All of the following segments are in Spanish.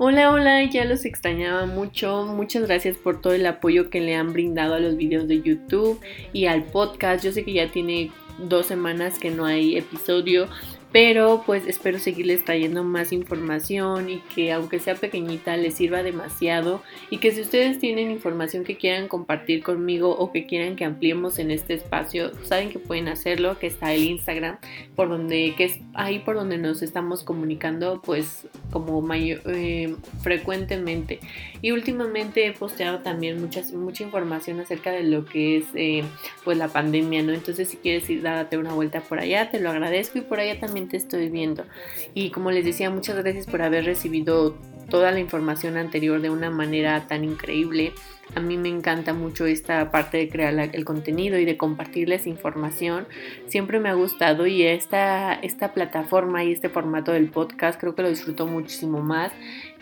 Hola, hola, ya los extrañaba mucho. Muchas gracias por todo el apoyo que le han brindado a los videos de YouTube y al podcast. Yo sé que ya tiene dos semanas que no hay episodio, pero pues espero seguirles trayendo más información y que aunque sea pequeñita les sirva demasiado. Y que si ustedes tienen información que quieran compartir conmigo o que quieran que ampliemos en este espacio, saben que pueden hacerlo, que está el Instagram por donde que es ahí por donde nos estamos comunicando pues como mayor, eh, frecuentemente. Y últimamente he posteado también muchas mucha información acerca de lo que es eh, pues la pandemia, ¿no? Entonces si quieres ir date una vuelta por allá, te lo agradezco. Y por allá también te estoy viendo. Y como les decía, muchas gracias por haber recibido toda la información anterior de una manera tan increíble. A mí me encanta mucho esta parte de crear el contenido y de compartirles información. Siempre me ha gustado y esta, esta plataforma y este formato del podcast creo que lo disfruto muchísimo más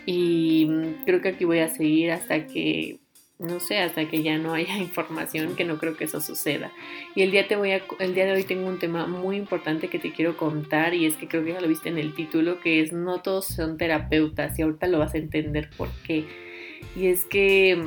y creo que aquí voy a seguir hasta que no sé, hasta que ya no haya información, que no creo que eso suceda. Y el día, te voy a, el día de hoy tengo un tema muy importante que te quiero contar y es que creo que ya lo viste en el título, que es no todos son terapeutas y ahorita lo vas a entender por qué. Y es que,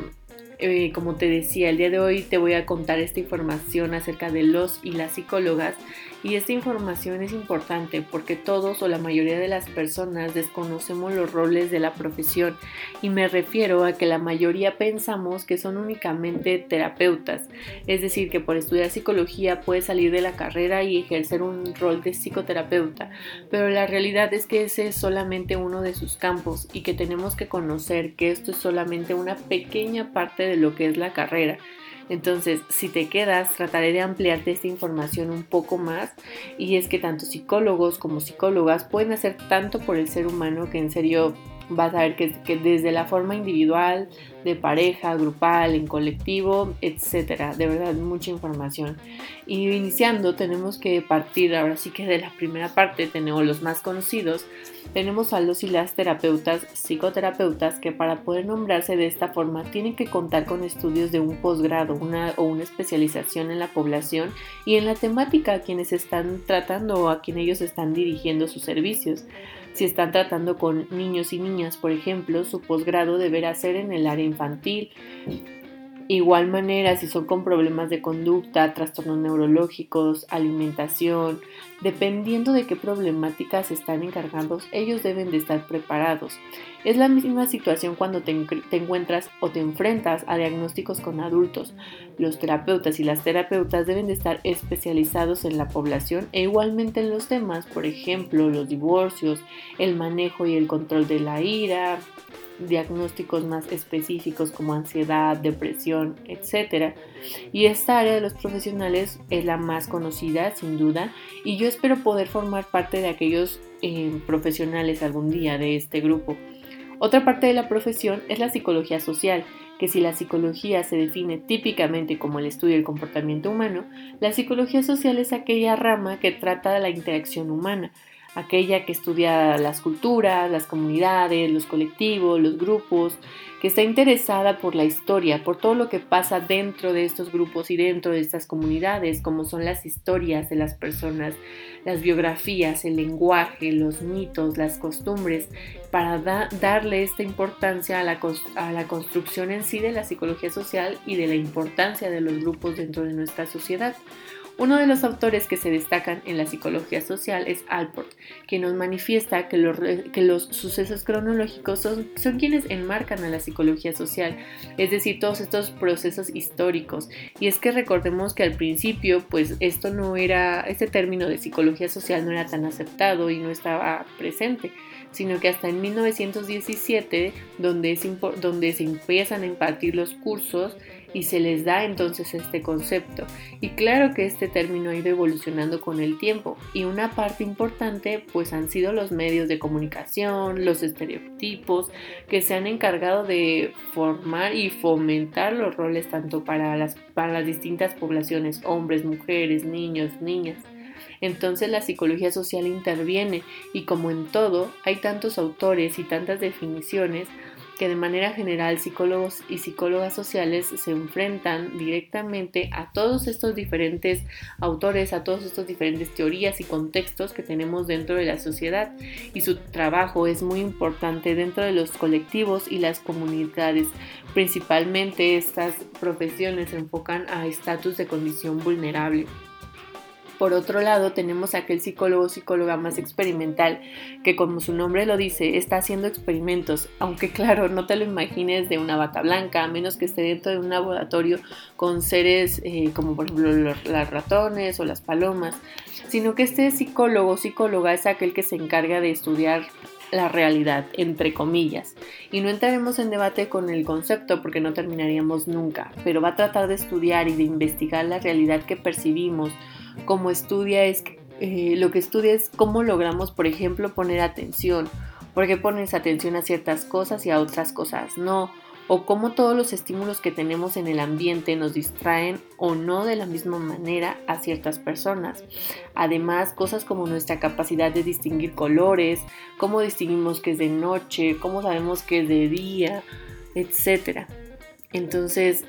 eh, como te decía, el día de hoy te voy a contar esta información acerca de los y las psicólogas. Y esta información es importante porque todos o la mayoría de las personas desconocemos los roles de la profesión. Y me refiero a que la mayoría pensamos que son únicamente terapeutas, es decir, que por estudiar psicología puedes salir de la carrera y ejercer un rol de psicoterapeuta, pero la realidad es que ese es solamente uno de sus campos y que tenemos que conocer que esto es solamente una pequeña parte de lo que es la carrera. Entonces, si te quedas, trataré de ampliarte esta información un poco más. Y es que tanto psicólogos como psicólogas pueden hacer tanto por el ser humano que en serio vas a ver que, desde la forma individual, de pareja, grupal, en colectivo, etcétera. De verdad, mucha información. Y iniciando, tenemos que partir ahora sí que de la primera parte, tenemos los más conocidos. Tenemos a los y las terapeutas, psicoterapeutas, que para poder nombrarse de esta forma tienen que contar con estudios de un posgrado una, o una especialización en la población y en la temática a quienes están tratando o a quien ellos están dirigiendo sus servicios. Si están tratando con niños y niñas, por ejemplo, su posgrado deberá ser en el área infantil. Igual manera, si son con problemas de conducta, trastornos neurológicos, alimentación, dependiendo de qué problemáticas están encargados, ellos deben de estar preparados. Es la misma situación cuando te, encuentras o te enfrentas a diagnósticos con adultos. Los terapeutas y las terapeutas deben de estar especializados en la población e igualmente en los temas, por ejemplo, los divorcios, el manejo y el control de la ira, diagnósticos más específicos como ansiedad, depresión, etc. Y esta área de los profesionales es la más conocida, sin duda, y yo espero poder formar parte de aquellos eh, profesionales algún día de este grupo. Otra parte de la profesión es la psicología social, que si la psicología se define típicamente como el estudio del comportamiento humano, la psicología social es aquella rama que trata de la interacción humana, aquella que estudia las culturas, las comunidades, los colectivos, los grupos, que está interesada por la historia, por todo lo que pasa dentro de estos grupos y dentro de estas comunidades, como son las historias de las personas, las biografías, el lenguaje, los mitos, las costumbres, para darle esta importancia a la, construcción en sí de la psicología social y de la importancia de los grupos dentro de nuestra sociedad. Uno de los autores que se destacan en la psicología social es Alport, que nos manifiesta que los, que los sucesos cronológicos son, son, quienes enmarcan a la psicología social, es decir, todos estos procesos históricos. Y es que recordemos que al principio, pues esto no era, este término de psicología social no era tan aceptado y no estaba presente sino que hasta en 1917, donde, donde se empiezan a impartir los cursos y se les da entonces este concepto. Y claro que este término ha ido evolucionando con el tiempo y una parte importante pues han sido los medios de comunicación, los estereotipos que se han encargado de formar y fomentar los roles tanto para las, para las distintas poblaciones, hombres, mujeres, niños, niñas. Entonces la psicología social interviene y como en todo hay tantos autores y tantas definiciones, que de manera general psicólogos y psicólogas sociales se enfrentan directamente a todos estos diferentes autores, a todos estos diferentes teorías y contextos que tenemos dentro de la sociedad y su trabajo es muy importante dentro de los colectivos y las comunidades. Principalmente estas profesiones se enfocan a estatus de condición vulnerable. Por otro lado, tenemos aquel psicólogo o psicóloga más experimental, que como su nombre lo dice, está haciendo experimentos, aunque claro, no te lo imagines de una bata blanca, a menos que esté dentro de un laboratorio con seres eh, como por ejemplo los, las ratones o las palomas, sino que este psicólogo o psicóloga es aquel que se encarga de estudiar la realidad, entre comillas. Y no entraremos en debate con el concepto porque no terminaríamos nunca, pero va a tratar de estudiar y de investigar la realidad que percibimos como estudia es eh, lo que estudia es cómo logramos, por ejemplo, poner atención, por qué pones atención a ciertas cosas y a otras cosas no, o cómo todos los estímulos que tenemos en el ambiente nos distraen o no de la misma manera a ciertas personas. Además, cosas como nuestra capacidad de distinguir colores, cómo distinguimos que es de noche, cómo sabemos que es de día, etc. Entonces,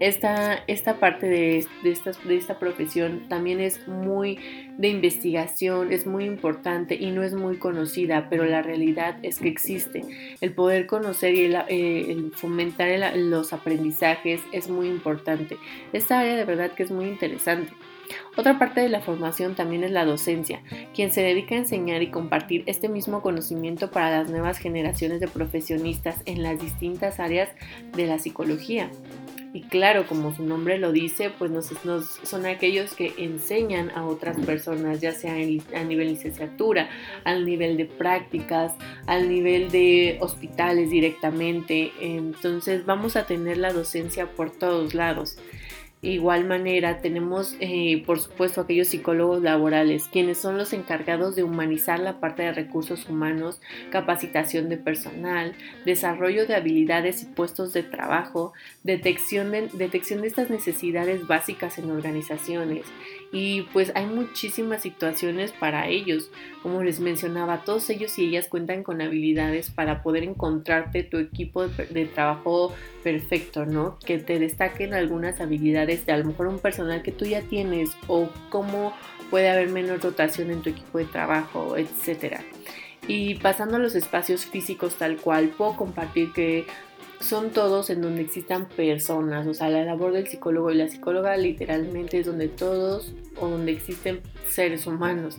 esta, esta parte de, esta, de, esta, profesión también es muy de investigación, es muy importante y no es muy conocida, pero la realidad es que existe. El poder conocer y eh, fomentar los aprendizajes es muy importante. Esta área de verdad que es muy interesante. Otra parte de la formación también es la docencia, quien se dedica a enseñar y compartir este mismo conocimiento para las nuevas generaciones de profesionistas en las distintas áreas de la psicología. Y claro, como su nombre lo dice, pues nos, son aquellos que enseñan a otras personas, ya sea a nivel licenciatura, al nivel de prácticas, al nivel de hospitales directamente. Entonces vamos a tener la docencia por todos lados igual manera tenemos eh, por supuesto aquellos psicólogos laborales, quienes son los encargados de humanizar la parte de recursos humanos, capacitación de personal, desarrollo de habilidades y puestos de trabajo, detección de, detección de estas necesidades básicas en organizaciones. Y pues hay muchísimas situaciones para ellos. Como les mencionaba, todos ellos y ellas cuentan con habilidades para poder encontrarte tu equipo de, trabajo perfecto, ¿no? Que te destaquen algunas habilidades de a lo mejor un personal que tú ya tienes o cómo puede haber menos rotación en tu equipo de trabajo, etcétera. Y pasando a los espacios físicos tal cual, puedo compartir que son todos en donde existan personas, o sea, la labor del psicólogo y la psicóloga literalmente es donde todos o donde existen seres humanos,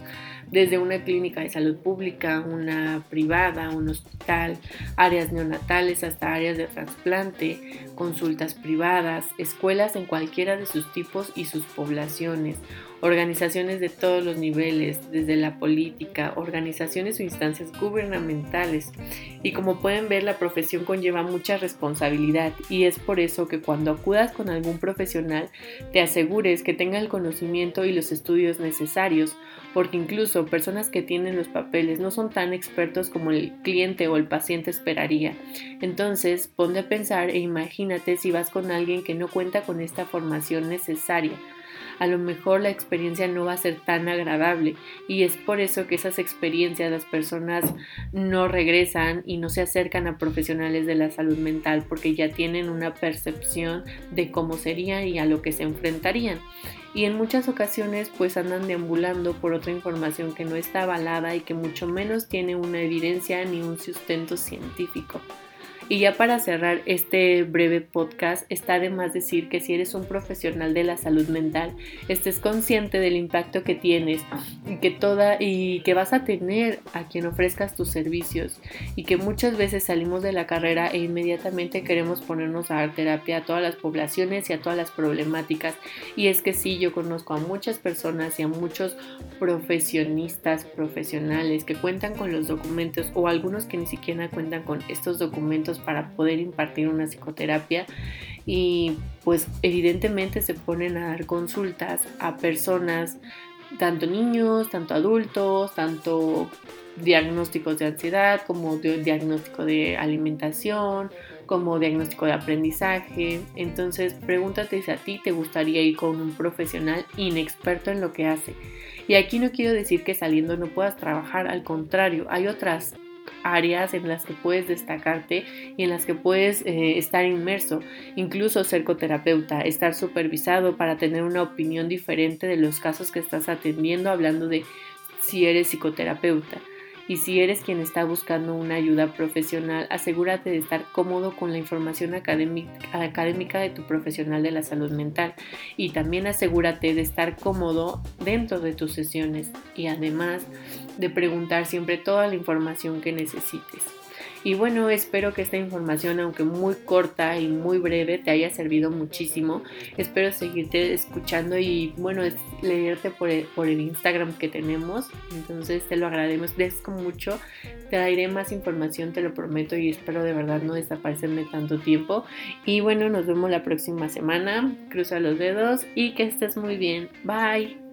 desde una clínica de salud pública, una privada, un hospital, áreas neonatales hasta áreas de trasplante, consultas privadas, escuelas en cualquiera de sus tipos y sus poblaciones, organizaciones de todos los niveles, desde la política, organizaciones o instancias gubernamentales. Y como pueden ver, la profesión conlleva responsabilidad y es por eso que cuando acudas con algún profesional te asegures que tenga el conocimiento y los estudios necesarios, porque incluso personas que tienen los papeles no son tan expertos como el cliente o el paciente esperaría. Entonces, ponte a pensar e imagínate si vas con alguien que no cuenta con esta formación necesaria a lo mejor la experiencia no va a ser tan agradable y es por eso que esas experiencias las personas no regresan y no se acercan a profesionales de la salud mental porque ya tienen una percepción de cómo sería y a lo que se enfrentarían y en muchas ocasiones pues andan deambulando por otra información que no está avalada y que mucho menos tiene una evidencia ni un sustento científico. Y ya para cerrar este breve podcast, está de más decir que si eres un profesional de la salud mental, estés consciente del impacto que tienes y que toda y que vas a tener a quien ofrezcas tus servicios y que muchas veces salimos de la carrera e inmediatamente queremos ponernos a dar terapia a todas las poblaciones y a todas las problemáticas. Y es que sí, yo conozco a muchas personas y a muchos profesionistas, profesionales que cuentan con los documentos o algunos que ni siquiera cuentan con estos documentos para poder impartir una psicoterapia y pues evidentemente se ponen a dar consultas a personas, tanto niños, tanto adultos, tanto diagnósticos de ansiedad como diagnóstico de alimentación, como diagnóstico de aprendizaje. Entonces pregúntate si a ti te gustaría ir con un profesional inexperto en lo que hace. Y aquí no quiero decir que saliendo no puedas trabajar, al contrario, hay otras áreas en las que puedes destacarte y en las que puedes eh, estar inmerso, incluso ser coterapeuta, estar supervisado para tener una opinión diferente de los casos que estás atendiendo, hablando de si eres psicoterapeuta. Y si eres quien está buscando una ayuda profesional, asegúrate de estar cómodo con la información académica, de tu profesional de la salud mental. Y también asegúrate de estar cómodo dentro de tus sesiones y además de preguntar siempre toda la información que necesites. Y bueno, espero que esta información, aunque muy corta y muy breve, te haya servido muchísimo. Espero seguirte escuchando y bueno, leerte por el, por el Instagram que tenemos. Entonces te lo agradezco mucho. Te daré más información, te lo prometo y espero de verdad no desaparecerme tanto tiempo. Y bueno, nos vemos la próxima semana. Cruza los dedos y que estés muy bien. Bye.